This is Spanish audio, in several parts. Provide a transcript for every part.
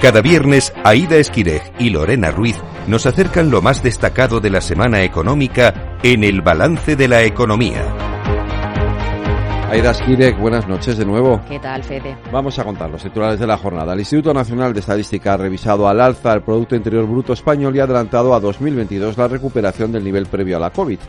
Cada viernes, Aida Esquirej y Lorena Ruiz nos acercan lo más destacado de la semana económica en el balance de la economía. Aida Esquirek, buenas noches de nuevo. ¿Qué tal, Fede? Vamos a contar los titulares de la jornada. El Instituto Nacional de Estadística ha revisado al alza el Producto Interior Bruto español y ha adelantado a 2022 la recuperación del nivel previo a la COVID.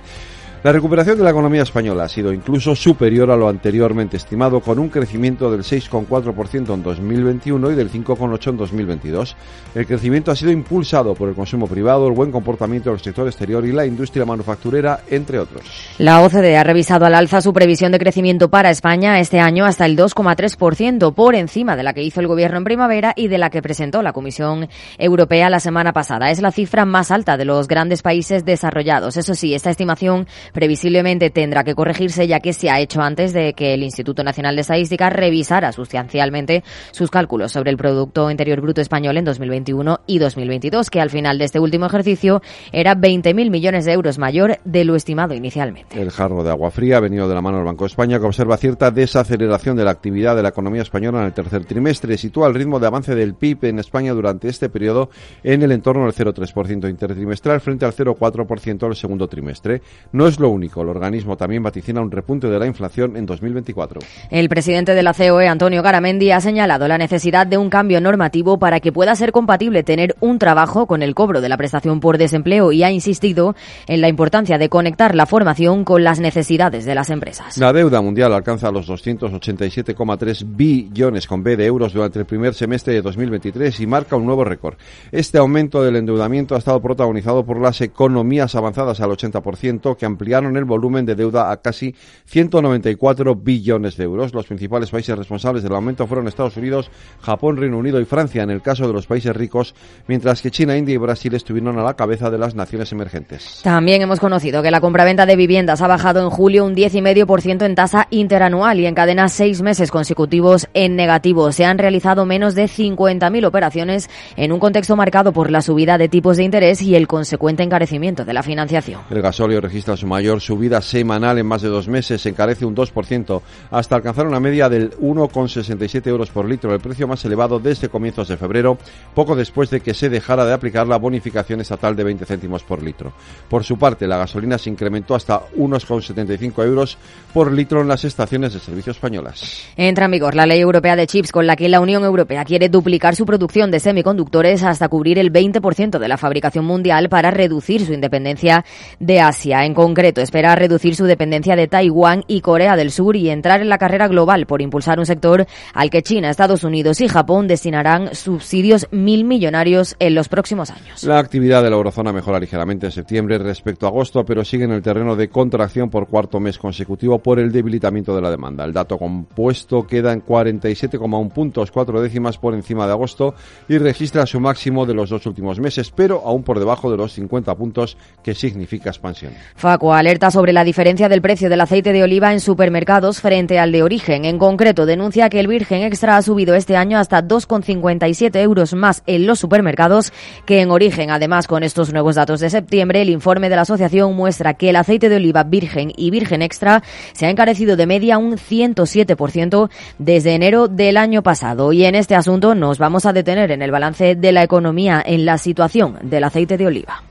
La recuperación de la economía española ha sido incluso superior a lo anteriormente estimado, con un crecimiento del 6,4% en 2021 y del 5,8% en 2022. El crecimiento ha sido impulsado por el consumo privado, el buen comportamiento del sector exterior y la industria manufacturera, entre otros. La OCDE ha revisado al alza su previsión de crecimiento para España este año hasta el 2,3%, por encima de la que hizo el Gobierno en primavera y de la que presentó la Comisión Europea la semana pasada. Es la cifra más alta de los grandes países desarrollados. Eso sí, esta estimación previsiblemente tendrá que corregirse ya que se ha hecho antes de que el Instituto Nacional de Estadística revisara sustancialmente sus cálculos sobre el Producto Interior Bruto español en 2021 y 2022, que al final de este último ejercicio era 20.000 millones de euros mayor de lo estimado inicialmente. El jarro de agua fría ha venido de la mano del Banco de España, que observa cierta desaceleración de la actividad de la economía española en el tercer trimestre. Sitúa el ritmo de avance del PIB en España durante este periodo en el entorno del 0,3% intertrimestral frente al 0,4% del segundo trimestre. No es lo único. El organismo también vaticina un repunte de la inflación en 2024. El presidente de la COE, Antonio Garamendi, ha señalado la necesidad de un cambio normativo para que pueda ser compatible tener un trabajo con el cobro de la prestación por desempleo y ha insistido en la importancia de conectar la formación con las necesidades de las empresas. La deuda mundial alcanza los 287,3 billones con B de euros durante el primer semestre de 2023 y marca un nuevo récord. Este aumento del endeudamiento ha estado protagonizado por las economías avanzadas al 80% que ampliaron el volumen de deuda a casi 194 billones de euros. Los principales países responsables del aumento fueron Estados Unidos, Japón, Reino Unido y Francia en el caso de los países ricos, mientras que China, India y Brasil estuvieron a la cabeza de las naciones emergentes. También hemos conocido que la compraventa de viviendas ha bajado en julio un 10,5% en tasa interanual y encadena seis meses consecutivos en negativo. Se han realizado menos de 50.000 operaciones en un contexto marcado por la subida de tipos de interés y el consecuente encarecimiento de la financiación. El gasóleo registra su mayor subida semanal en más de dos meses, se encarece un 2% hasta alcanzar una media del 1,67 euros por litro, el precio más elevado desde comienzos de febrero, poco después de que se dejara de aplicar la bonificación estatal de 20 céntimos por litro. Por su parte, la gasolina se incrementó hasta unos 75 euros por litro en las estaciones de servicio españolas. Entra en vigor la ley europea de chips con la que la Unión Europea quiere duplicar su producción de semiconductores hasta cubrir el 20% de la fabricación mundial para reducir su independencia de Asia. En concreto, espera reducir su dependencia de Taiwán y Corea del Sur y entrar en la carrera global por impulsar un sector al que China, Estados Unidos y Japón destinarán subsidios mil millonarios en los próximos años. La actividad de la eurozona mejora ligeramente en septiembre respecto a agosto, pero sigue en el terreno de contracción por cuarto mes consecutivo por el debilitamiento de la demanda. El dato compuesto queda en 47,1 puntos, cuatro décimas por encima de agosto y registra su máximo de los dos últimos meses, pero aún por debajo de los 50 puntos que significa expansión. Facu alerta sobre la diferencia del precio del aceite de oliva en supermercados frente al de origen. En concreto, denuncia que el virgen extra ha subido este año hasta 2,57 euros más en los supermercados que en origen. Además, con estos nuevos datos de septiembre, el informe de la asociación muestra que el aceite de oliva virgen y virgen extra se ha encarecido de media un 107% desde enero del año pasado. Y en este asunto nos vamos a detener en el balance de la economía en la situación del aceite de oliva.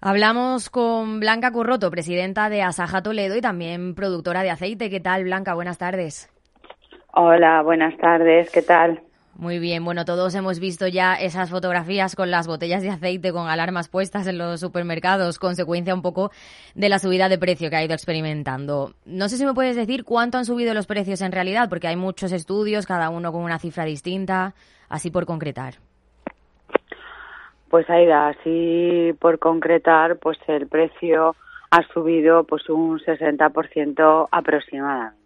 Hablamos con Blanca Curroto, presidenta de Asaja Toledo y también productora de aceite. ¿Qué tal, Blanca? Buenas tardes. Hola, buenas tardes. ¿Qué tal? Muy bien, bueno, todos hemos visto ya esas fotografías con las botellas de aceite con alarmas puestas en los supermercados, consecuencia un poco de la subida de precio que ha ido experimentando. No sé si me puedes decir cuánto han subido los precios en realidad, porque hay muchos estudios, cada uno con una cifra distinta, así por concretar. Pues Aida, así por concretar, pues el precio ha subido pues un 60% aproximadamente.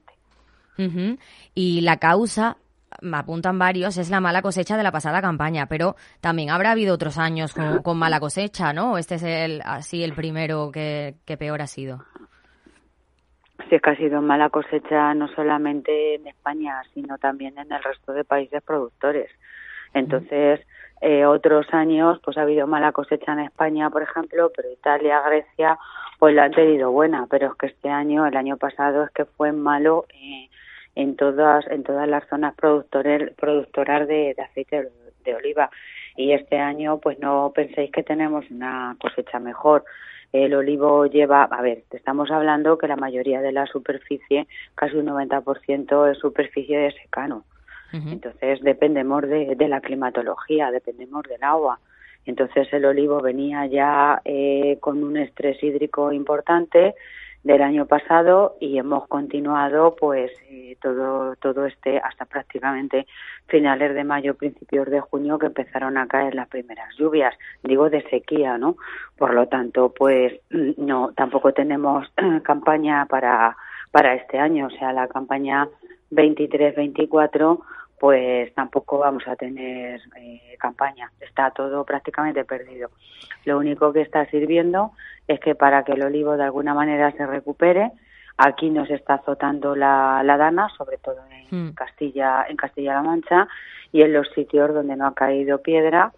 Y la causa, me apuntan varios, es la mala cosecha de la pasada campaña, pero también habrá habido otros años con, mala cosecha, ¿no? Este es el así el primero que, que peor ha sido. Sí, es que ha sido mala cosecha no solamente en España, sino también en el resto de países productores. Entonces, eh, otros años pues ha habido mala cosecha en España, por ejemplo, pero Italia, Grecia, pues la han tenido buena, pero es que este año, el año pasado es que fue malo eh, en todas en todas las zonas productoras de, aceite de, oliva y este año pues no penséis que tenemos una cosecha mejor. El olivo lleva, a ver, estamos hablando que la mayoría de la superficie, casi un 90% es superficie de secano. Entonces dependemos de, la climatología, dependemos del agua. Entonces el olivo venía ya eh, con un estrés hídrico importante del año pasado y hemos continuado pues eh, todo todo este hasta prácticamente finales de mayo principios de junio que empezaron a caer las primeras lluvias. Digo de sequía no por lo tanto pues no tampoco tenemos campaña para para este año. O sea la campaña 23 24 pues tampoco vamos a tener eh, campaña. Está todo prácticamente perdido. Lo único que está sirviendo es que para que el olivo de alguna manera se recupere, aquí nos está azotando la, dana, sobre todo en hmm. Castilla, en Castilla-La Mancha, y en los sitios donde no ha caído piedra,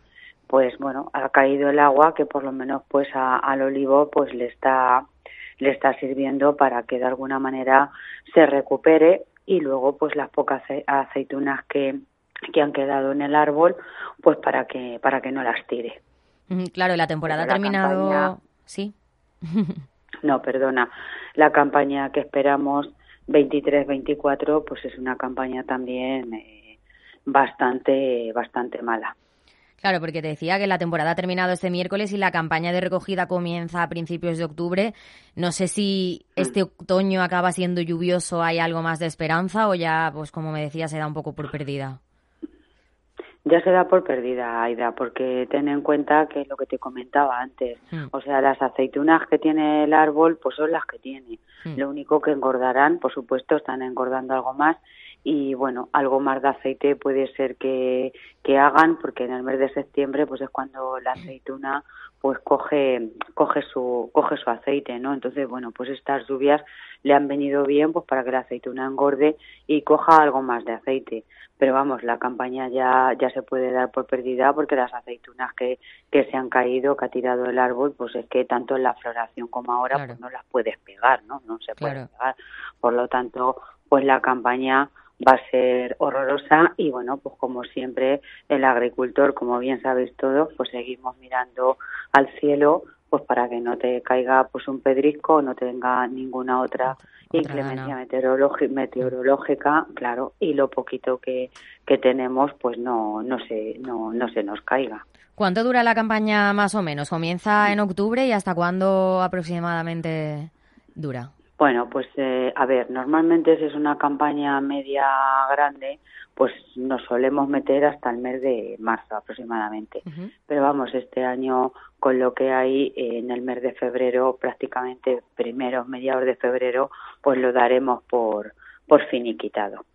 pues bueno, ha caído el agua que por lo menos pues al olivo pues le está le está sirviendo para que de alguna manera se recupere y luego pues las pocas aceitunas que, que han quedado en el árbol pues para que para que no las tire. Claro la temporada ha terminado sí no perdona. La campaña que esperamos 23-24 pues es una campaña también eh, bastante bastante mala Claro, porque te decía que la temporada ha terminado este miércoles y la campaña de recogida comienza a principios de octubre. No sé si este otoño acaba siendo lluvioso, hay algo más de esperanza o ya, pues como me decía, se da un poco por perdida. Ya se da por perdida, Aida, porque ten en cuenta que es lo que te comentaba antes. Mm. O sea, las aceitunas que tiene el árbol, pues son las que tiene. Mm. Lo único que engordarán, por supuesto, están engordando algo más y bueno, algo más de aceite puede ser que, que hagan porque en el mes de septiembre pues es cuando la aceituna pues coge coge su coge su aceite, ¿no? Entonces, bueno, pues estas lluvias le han venido bien pues para que la aceituna engorde y coja algo más de aceite. Pero vamos, la campaña ya ya se puede dar por perdida porque las aceitunas que que se han caído, que ha tirado el árbol, pues es que tanto en la floración como ahora pues no las puedes pegar, ¿no? No se puede pegar. Por lo tanto, pues la campaña va a ser horrorosa y bueno, pues como siempre el agricultor, como bien sabéis todos, pues seguimos mirando al cielo pues para que no te caiga pues un pedrisco, no tenga ninguna otra, inclemencia meteorológica, claro, y lo poquito que, que tenemos pues no no se no no se nos caiga. ¿Cuánto dura la campaña más o menos? ¿Comienza en octubre y hasta cuándo aproximadamente dura? Bueno, pues eh, a ver, normalmente si es una campaña media grande, pues nos solemos meter hasta el mes de marzo aproximadamente. Pero vamos, este año con lo que hay en el mes de febrero, prácticamente primeros, mediados de febrero, pues lo daremos por, por finiquitado.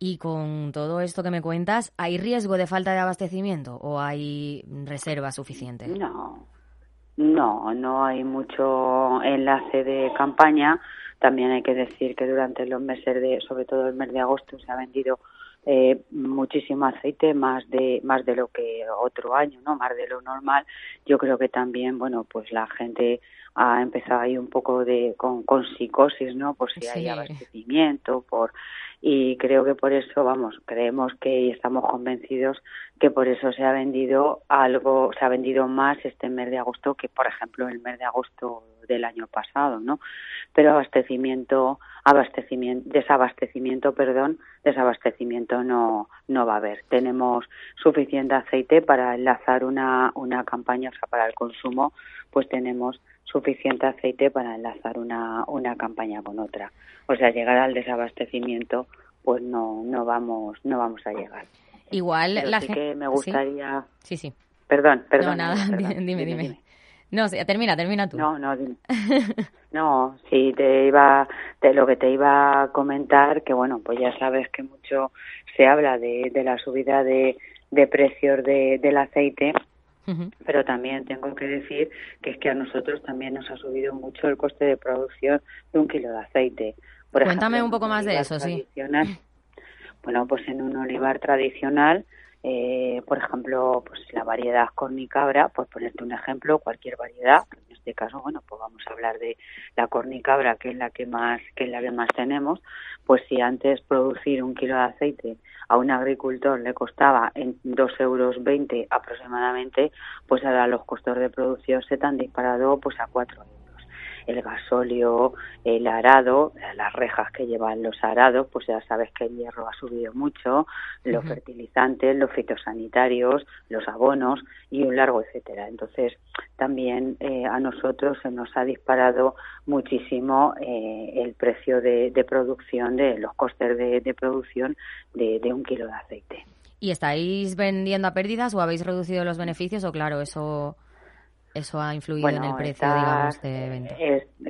Y con todo esto que me cuentas, ¿hay riesgo de falta de abastecimiento o hay reserva suficiente? No, no, no hay mucho enlace de campaña. También hay que decir que durante los meses de, sobre todo el mes de agosto, se ha vendido eh, muchísimo aceite, más de más de lo que otro año, no, más de lo normal. Yo creo que también, bueno, pues la gente ha empezado ahí un poco de con, con psicosis, ¿no? Por si hay abastecimiento, por y creo que por eso, vamos, creemos que y estamos convencidos que por eso se ha vendido algo, se ha vendido más este mes de agosto que, por ejemplo, el mes de agosto del año pasado, ¿no? Pero abastecimiento, abastecimiento, desabastecimiento, perdón, desabastecimiento no, no va a haber. Tenemos suficiente aceite para enlazar una, una campaña, o sea, para el consumo, pues tenemos suficiente aceite para enlazar una, una campaña con otra. O sea, llegar al desabastecimiento, pues no, no vamos, no vamos a llegar. Igual la gente. que me gustaría. Sí, sí. Perdón, perdón. No, nada, dime, dime, No, termina, termina tú. No, no, dime. no, sí, te iba, te, lo que te iba a comentar, que bueno, pues ya sabes que mucho se habla de, de la subida de, de precios de, del aceite pero también tengo que decir que es que a nosotros también nos ha subido mucho el coste de producción de un kilo de aceite. Cuéntame un poco más de eso, sí. Bueno, pues en un olivar tradicional eh, por ejemplo, pues la variedad cornicabra, por ponerte un ejemplo, cualquier variedad, en este caso, bueno, pues vamos a hablar de la cornicabra, que es la que más, que es la que más tenemos, pues si antes producir un kilo de aceite a un agricultor le costaba en dos euros veinte aproximadamente, pues ahora los costos de producción se han disparado pues a cuatro euros el gasóleo, el arado, las rejas que llevan los arados, pues ya sabes que el hierro ha subido mucho, los fertilizantes, los fitosanitarios, los abonos y un largo etcétera. Entonces, también eh, a nosotros se nos ha disparado muchísimo eh, el precio de, producción, de los costes de, producción de, de un kilo de aceite. ¿Y estáis vendiendo a pérdidas o habéis reducido los beneficios o claro, eso eso ha influido en el precio, digamos, de venta.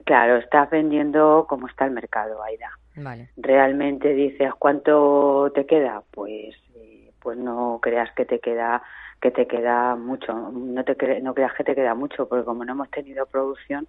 claro, estás vendiendo como está el mercado, Aida. Vale. Realmente dices cuánto te queda, pues, eh, pues no creas que te queda que te queda mucho, no te no creas que te queda mucho, porque como no hemos tenido producción,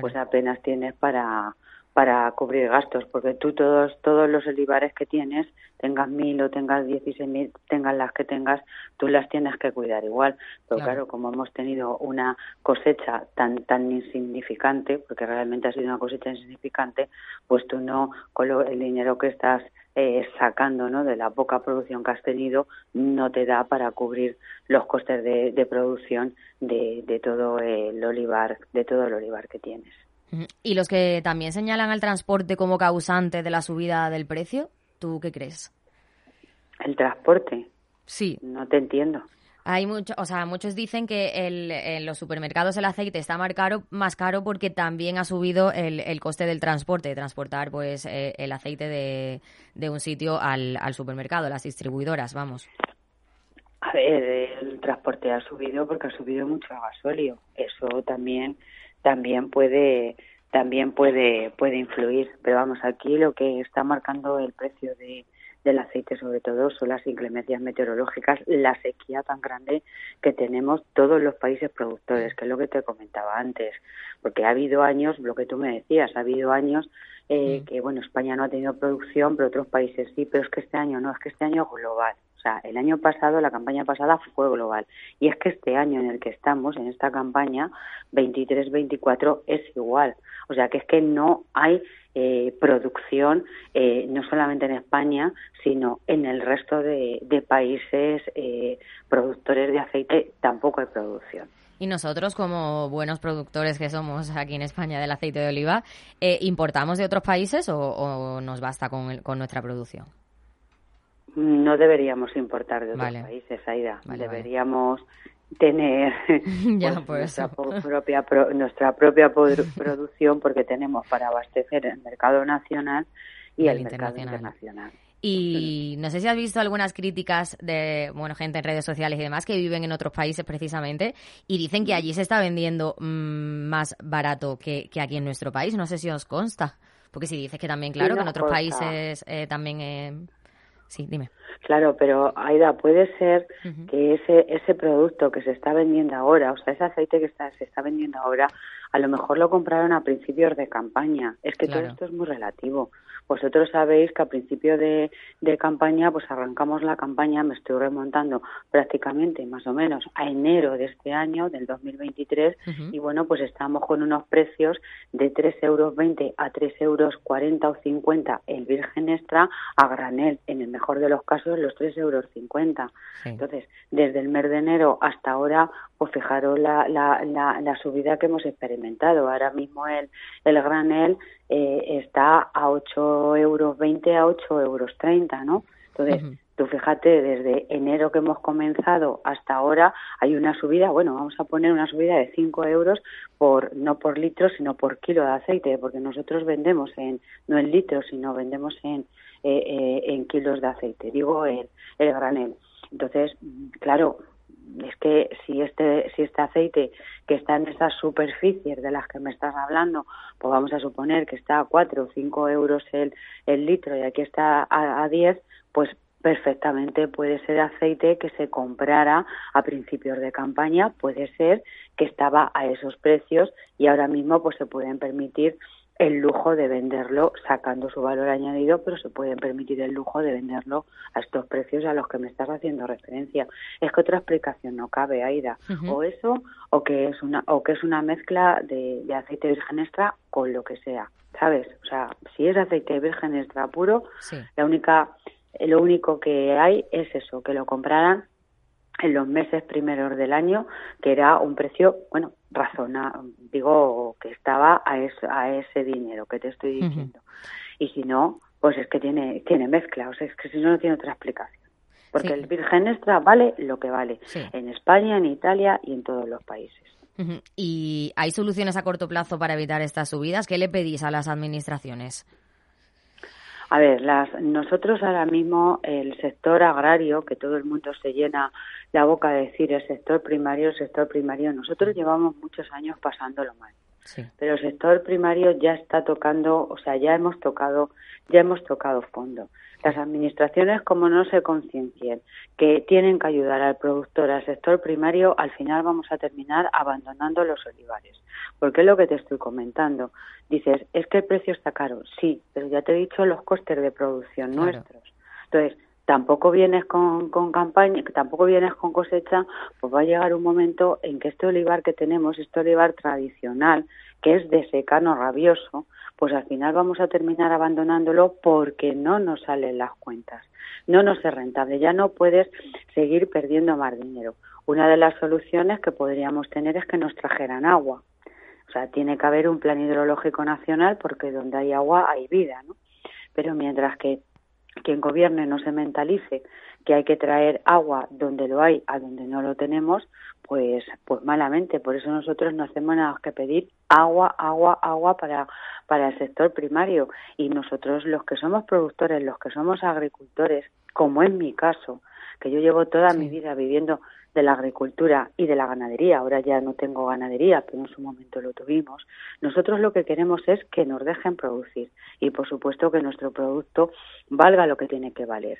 pues apenas tienes para para cubrir gastos, porque tú todos todos los olivares que tienes, tengas mil o tengas dieciséis mil, tengas las que tengas, tú las tienes que cuidar igual. Pero claro. como hemos tenido una cosecha tan tan insignificante, porque realmente ha sido una cosecha insignificante, pues tú no con el dinero que estás eh, sacando ¿no? de la poca producción que has tenido no te da para cubrir los costes de, de producción de, de todo el olivar de todo el olivar que tienes. ¿Y los que también señalan al transporte como causante de la subida del precio? ¿Tú qué crees? ¿El transporte? Sí. No te entiendo. Hay mucho, o sea, muchos dicen que en los supermercados el aceite está más caro, más caro porque también ha subido el, coste del transporte, de transportar pues eh, el aceite de, de un sitio al, al supermercado, las distribuidoras, vamos. A ver, el transporte ha subido porque ha subido mucho el gasóleo. Eso también también puede también puede puede influir. Pero vamos aquí lo que está marcando el precio de del aceite sobre todo son las inclemencias meteorológicas, la sequía tan grande que tenemos todos los países productores, que es lo que te comentaba antes, porque ha habido años, lo que tú me decías, ha habido años eh, que, bueno, España no ha tenido producción, pero otros países sí, pero es que este año no, es que este año es global el año pasado, la campaña pasada fue global. Y es que este año en el que estamos, en esta campaña, 23-24, es igual. O sea, que es que no hay eh, producción, eh, no solamente en España, sino en el resto de, países eh, productores de aceite, tampoco hay producción. Y nosotros, como buenos productores que somos aquí en España del aceite de oliva, ¿importamos de otros países o, nos basta con, con nuestra producción? No deberíamos importar de otros países, Aida. deberíamos tener pues, nuestra, propia nuestra propia producción porque tenemos para abastecer el mercado nacional y el, mercado internacional. Y no sé si has visto algunas críticas de bueno gente en redes sociales y demás que viven en otros países precisamente y dicen que allí se está vendiendo mm, más barato que, aquí en nuestro país. No sé si os consta. Porque si dices que también, claro, que en otros países eh, también eh, Sí, dime. Claro, pero Aida, puede ser que ese ese producto que se está vendiendo ahora, o sea, ese aceite que está, se está vendiendo ahora, a lo mejor lo compraron a principios de campaña. Es que todo esto es muy relativo. Vosotros sabéis que a principio de, campaña, pues arrancamos la campaña, me estoy remontando prácticamente más o menos a enero de este año, del 2023, y bueno, pues estamos con unos precios de 3,20 euros a 3,40 euros o 50 el virgen extra a granel, en el mejor de los casos los 3,50 euros. Entonces, desde el mes de enero hasta ahora, pues fijaros la, la, la, subida que hemos experimentado. Ahora mismo el, el granel eh, está a 8,20 euros a 8,30 euros, ¿no? Entonces, tú fíjate, desde enero que hemos comenzado hasta ahora hay una subida, bueno, vamos a poner una subida de 5 euros por no por litro, sino por kilo de aceite, porque nosotros vendemos en no en litros, sino vendemos en eh, eh, en kilos de aceite, digo el, el granel. Entonces, claro, es que si este si este aceite que está en esas superficies de las que me estás hablando, pues vamos a suponer que está a 4 o 5 euros el, el litro y aquí está a, a 10, pues perfectamente puede ser aceite que se comprara a principios de campaña, puede ser que estaba a esos precios y ahora mismo pues se pueden permitir el lujo de venderlo sacando su valor añadido, pero se pueden permitir el lujo de venderlo a estos precios a los que me estás haciendo referencia. Es que otra explicación no cabe, Aida. O eso, o que es una, o que es una mezcla de, aceite virgen extra con lo que sea, ¿sabes? O sea, si es aceite virgen extra puro, la única, lo único que hay es eso, que lo compraran en los meses primeros del año, que era un precio, bueno, razonable, digo que estaba a, a ese dinero que te estoy diciendo. Y si no, pues es que tiene, tiene mezcla, o sea, es que si no, no tiene otra explicación. Porque el virgen extra vale lo que vale, en España, en Italia y en todos los países. ¿Y hay soluciones a corto plazo para evitar estas subidas? ¿Qué le pedís a las administraciones? A ver, las, nosotros ahora mismo el sector agrario, que todo el mundo se llena la boca de decir el sector primario, el sector primario, nosotros llevamos muchos años pasándolo mal. Pero el sector primario ya está tocando, o sea, ya hemos tocado, ya hemos tocado fondo. Las administraciones, como no se conciencien que tienen que ayudar al productor, al sector primario, al final vamos a terminar abandonando los olivares. Porque es lo que te estoy comentando. Dices, es que el precio está caro. Sí, pero ya te he dicho los costes de producción nuestros. Entonces, tampoco vienes con, con campaña, tampoco vienes con cosecha, pues va a llegar un momento en que este olivar que tenemos, este olivar tradicional, que es de secano rabioso, pues al final vamos a terminar abandonándolo porque no nos salen las cuentas, no nos es rentable, ya no puedes seguir perdiendo más dinero. Una de las soluciones que podríamos tener es que nos trajeran agua. O sea, tiene que haber un plan hidrológico nacional porque donde hay agua hay vida, ¿no? Pero mientras que quien gobierne no se mentalice que hay que traer agua donde lo hay a donde no lo tenemos, pues, pues malamente. Por eso nosotros no hacemos nada que pedir agua, agua, agua para, para el sector primario. Y nosotros los que somos productores, los que somos agricultores, como es mi caso, que yo llevo toda mi vida viviendo de la agricultura y de la ganadería, ahora ya no tengo ganadería, pero en su momento lo tuvimos, nosotros lo que queremos es que nos dejen producir y por supuesto que nuestro producto valga lo que tiene que valer.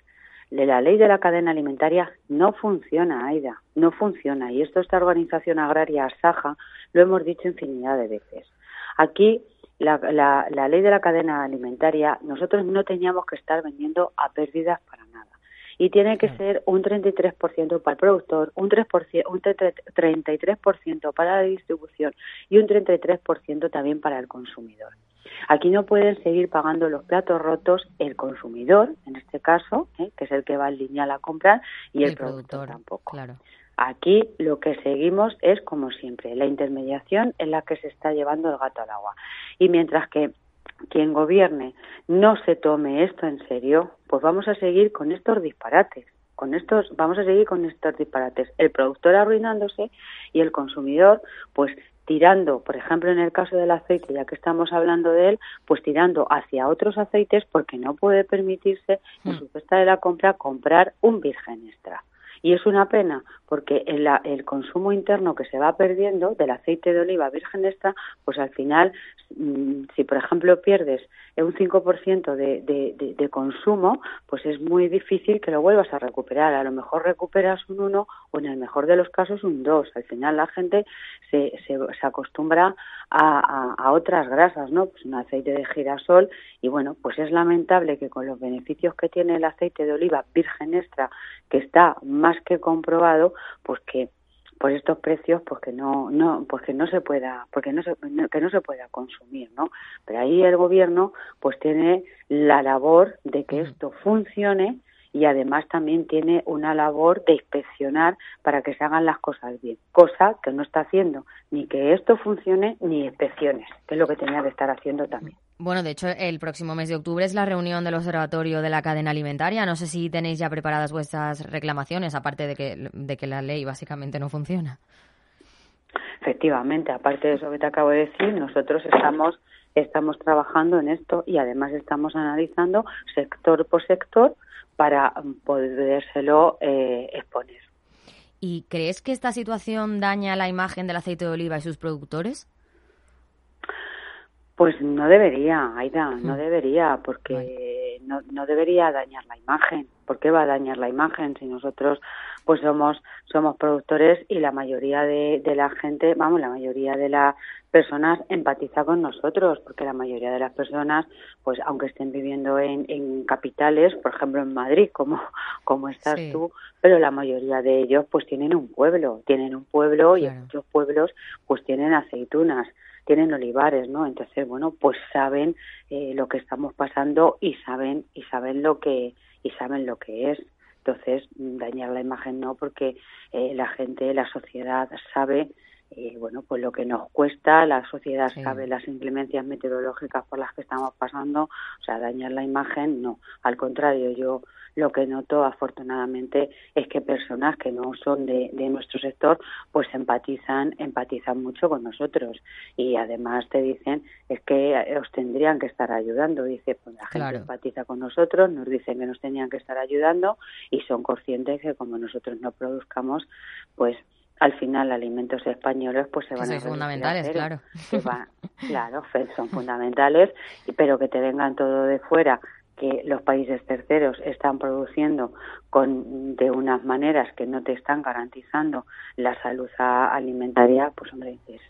La ley de la cadena alimentaria no funciona, Aida, no funciona. Y esto esta organización agraria, Saja, lo hemos dicho infinidad de veces. Aquí la, la, ley de la cadena alimentaria, nosotros no teníamos que estar vendiendo a pérdidas para y tiene que ser un 33% para el productor, un, 3%, un 33% para la distribución y un 33% también para el consumidor. Aquí no pueden seguir pagando los platos rotos el consumidor, en este caso, ¿eh? que es el que va en línea a comprar, y el, productor, tampoco. Claro. Aquí lo que seguimos es, como siempre, la intermediación en la que se está llevando el gato al agua. Y mientras que quien gobierne no se tome esto en serio, pues vamos a seguir con estos disparates. Con estos, vamos a seguir con estos disparates. El productor arruinándose y el consumidor, pues tirando, por ejemplo, en el caso del aceite, ya que estamos hablando de él, pues tirando hacia otros aceites porque no puede permitirse, en hmm. su cesta de la compra, comprar un virgen extra. Y es una pena porque el, el, consumo interno que se va perdiendo del aceite de oliva virgen extra, pues al final, mm, si por ejemplo pierdes un 5% de, de, de, consumo, pues es muy difícil que lo vuelvas a recuperar. A lo mejor recuperas un 1 o en el mejor de los casos un 2. Al final la gente se, se, se acostumbra a, a, a, otras grasas, ¿no? Pues un aceite de girasol y bueno, pues es lamentable que con los beneficios que tiene el aceite de oliva virgen extra, que está más que comprobado, pues que por estos precios pues que no no pues que no se pueda porque no se que no se pueda consumir no pero ahí el gobierno pues tiene la labor de que esto funcione y además también tiene una labor de inspeccionar para que se hagan las cosas bien, cosa que no está haciendo ni que esto funcione ni inspecciones, que es lo que tenía que estar haciendo también. Bueno, de hecho, el próximo mes de octubre es la reunión del Observatorio de la Cadena Alimentaria. No sé si tenéis ya preparadas vuestras reclamaciones, aparte de que, de que la ley básicamente no funciona. Efectivamente, aparte de eso que te acabo de decir, nosotros estamos estamos trabajando en esto y además estamos analizando sector por sector para podérselo eh, exponer. ¿Y crees que esta situación daña la imagen del aceite de oliva y sus productores? Pues no debería, Aida, no debería, porque no, no debería dañar la imagen. ¿Por qué va a dañar la imagen si nosotros pues somos somos productores y la mayoría de, de la gente, vamos, la mayoría de las personas empatiza con nosotros, porque la mayoría de las personas, pues aunque estén viviendo en, en capitales, por ejemplo en Madrid, como, como estás tú, pero la mayoría de ellos pues tienen un pueblo, tienen un pueblo y en muchos pueblos pues tienen aceitunas tienen olivares, ¿no? Entonces, bueno, pues saben eh, lo que estamos pasando y saben y saben lo que y saben lo que es. Entonces, dañar la imagen no, porque eh, la gente, la sociedad sabe eh, bueno, pues lo que nos cuesta, la sociedad sabe las inclemencias meteorológicas por las que estamos pasando, o sea, dañar la imagen, no. Al contrario, yo lo que noto afortunadamente es que personas que no son de, nuestro sector pues empatizan empatizan mucho con nosotros. Y además te dicen es que os tendrían que estar ayudando. Dice pues la gente empatiza con nosotros nos dicen que nos tenían que estar ayudando y son conscientes que como nosotros no produzcamos pues al final alimentos españoles pues se van a fundamentales claro. Claro son fundamentales pero que te vengan todo de fuera que los países terceros están produciendo con de unas maneras que no te están garantizando la salud alimentaria pues hombre es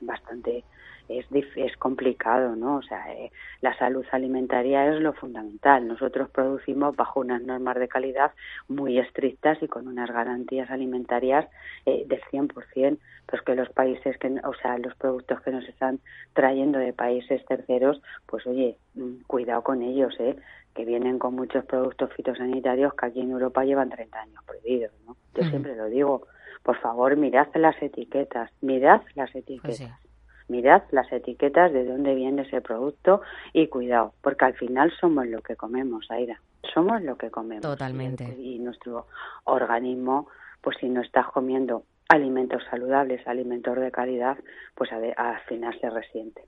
bastante es, es complicado, ¿no? O sea, eh, la salud alimentaria es lo fundamental. Nosotros producimos bajo unas normas de calidad muy estrictas y con unas garantías alimentarias eh, del 100%, pues que los países que, o sea, los productos que nos están trayendo de países terceros, pues oye, mm, cuidado con ellos, ¿eh? que vienen con muchos productos fitosanitarios que aquí en Europa llevan 30 años prohibidos, ¿no? Yo siempre lo digo, por favor, mirad las etiquetas, mirad las pues etiquetas mirad las etiquetas de dónde viene ese producto y cuidado, porque al final somos lo que comemos, Aira. Somos lo que comemos. Totalmente. Y, nuestro organismo, pues si no estás comiendo alimentos saludables, alimentos de calidad, pues al final se resiente.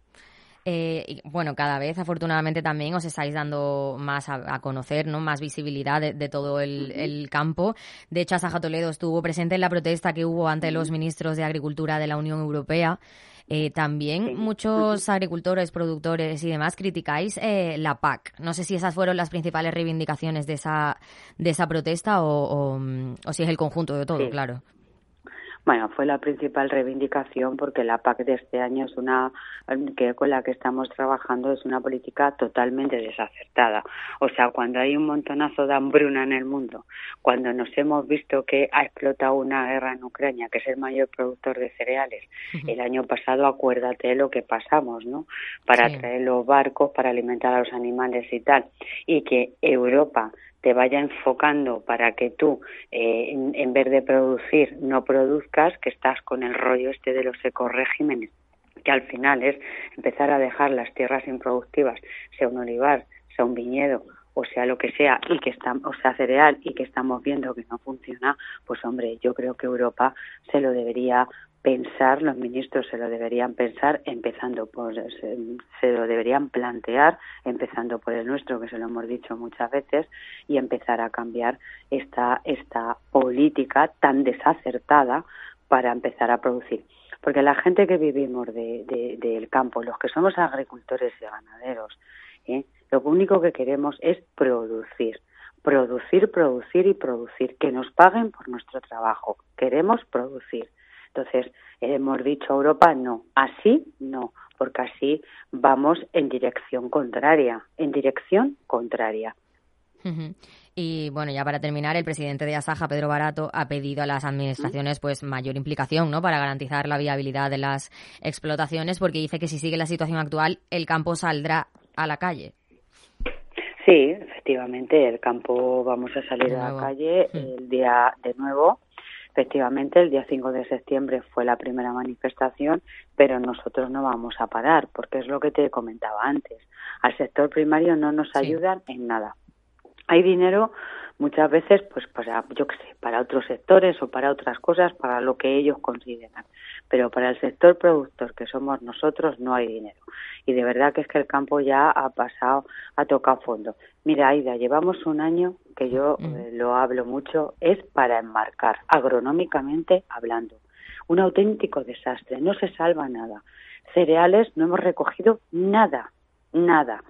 Eh, bueno, cada vez afortunadamente también os estáis dando más a, conocer, ¿no? Más visibilidad de, todo el, campo. De hecho, Asaja Toledo estuvo presente en la protesta que hubo ante los ministros de Agricultura de la Unión Europea. Eh, también muchos agricultores, productores y demás criticáis eh, la PAC. No sé si esas fueron las principales reivindicaciones de esa, de esa protesta o, o, mm, si es el conjunto de todo, claro. Bueno, fue la principal reivindicación porque la PAC de este año es una que con la que estamos trabajando es una política totalmente desacertada. O sea, cuando hay un montonazo de hambruna en el mundo, cuando nos hemos visto que ha explotado una guerra en Ucrania, que es el mayor productor de cereales, el año pasado acuérdate lo que pasamos, ¿no? Para traer los barcos, para alimentar a los animales y tal, y que Europa te vaya enfocando para que tú, eh, en, vez de producir, no produzcas, que estás con el rollo este de los ecoregímenes, que al final es empezar a dejar las tierras improductivas, sea un olivar, sea un viñedo, o sea lo que sea y que está, o sea cereal y que estamos viendo que no funciona, pues hombre, yo creo que Europa se lo debería pensar, los ministros se lo deberían pensar, empezando por, se, lo deberían plantear, empezando por el nuestro, que se lo hemos dicho muchas veces, y empezar a cambiar esta, esta política tan desacertada para empezar a producir. Porque la gente que vivimos de, del campo, los que somos agricultores y ganaderos, ¿eh? Lo único que queremos es producir producir, producir y producir, que nos paguen por nuestro trabajo. Queremos producir. Entonces, hemos dicho a Europa, no, así no, porque así vamos en dirección contraria, en dirección contraria. Y bueno, ya para terminar, el presidente de Asaja, Pedro Barato, ha pedido a las administraciones pues mayor implicación, ¿no? Para garantizar la viabilidad de las explotaciones, porque dice que si sigue la situación actual, el campo saldrá a la calle. Sí, efectivamente, el campo vamos a salir a la calle el día de nuevo Efectivamente, el día 5 de septiembre fue la primera manifestación, pero nosotros no vamos a parar, porque es lo que te comentaba antes. Al sector primario no nos ayudan en nada. Hay dinero muchas veces, pues para, yo qué sé, para otros sectores o para otras cosas, para lo que ellos consideran. Pero para el sector productor, que somos nosotros, no hay dinero. Y de verdad que es que el campo ya ha pasado, ha tocado fondo. Mira, Aida, llevamos un año que yo mm. eh, lo hablo mucho, es para enmarcar, agronómicamente hablando. Un auténtico desastre, no se salva nada. Cereales no hemos recogido nada, nada.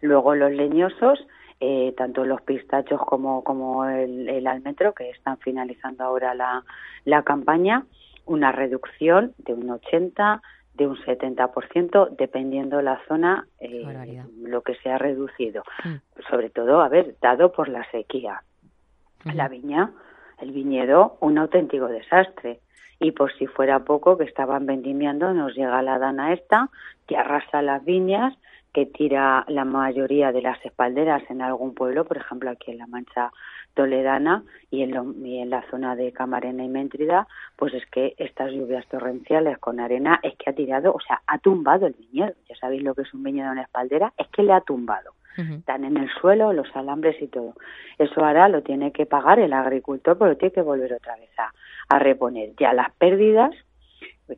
Luego los leñosos eh, tanto los pistachos como, como el, el, almendro, que están finalizando ahora la, la campaña, una reducción de un 80, de un 70%, dependiendo la zona, eh, lo que se ha reducido. Mm. Sobre todo, a ver, dado por la sequía. La viña, el viñedo, un auténtico desastre. Y por si fuera poco, que estaban vendimiando, nos llega la dana esta, que arrasa las viñas, que tira la mayoría de las espalderas en algún pueblo, por ejemplo aquí en La Mancha Toledana y en, y en la zona de Camarena y Méntrida, pues es que estas lluvias torrenciales con arena es que ha tirado, o sea, ha tumbado el viñedo. Ya sabéis lo que es un viñedo en espaldera, es que le ha tumbado. Están en el suelo los alambres y todo. Eso ahora lo tiene que pagar el agricultor, pero tiene que volver otra vez a, a reponer ya las pérdidas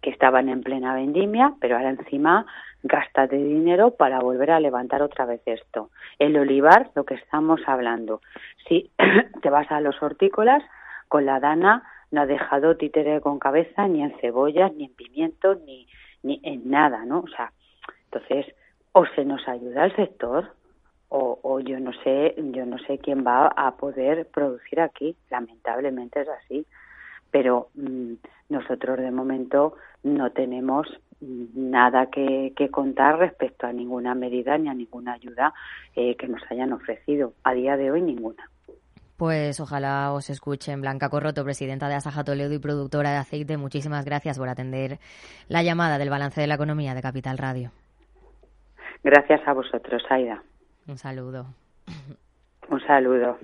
que estaban en plena vendimia, pero ahora encima gástate dinero para volver a levantar otra vez esto. El olivar, lo que estamos hablando. Si te vas a los hortícolas, con la dana no ha dejado títere con cabeza ni en cebollas, ni en pimientos, ni, ni en nada, ¿no? O sea, entonces, o se nos ayuda el sector, o, o yo no sé, yo no sé quién va a poder producir aquí. Lamentablemente es así pero mm, nosotros de momento no tenemos nada que, contar respecto a ninguna medida ni a ninguna ayuda eh, que nos hayan ofrecido. A día de hoy ninguna. Pues ojalá os escuchen. Blanca Corroto, presidenta de Asaja Toledo y productora de aceite, muchísimas gracias por atender la llamada del balance de la economía de Capital Radio. Gracias a vosotros, Aida. Un saludo. Un saludo.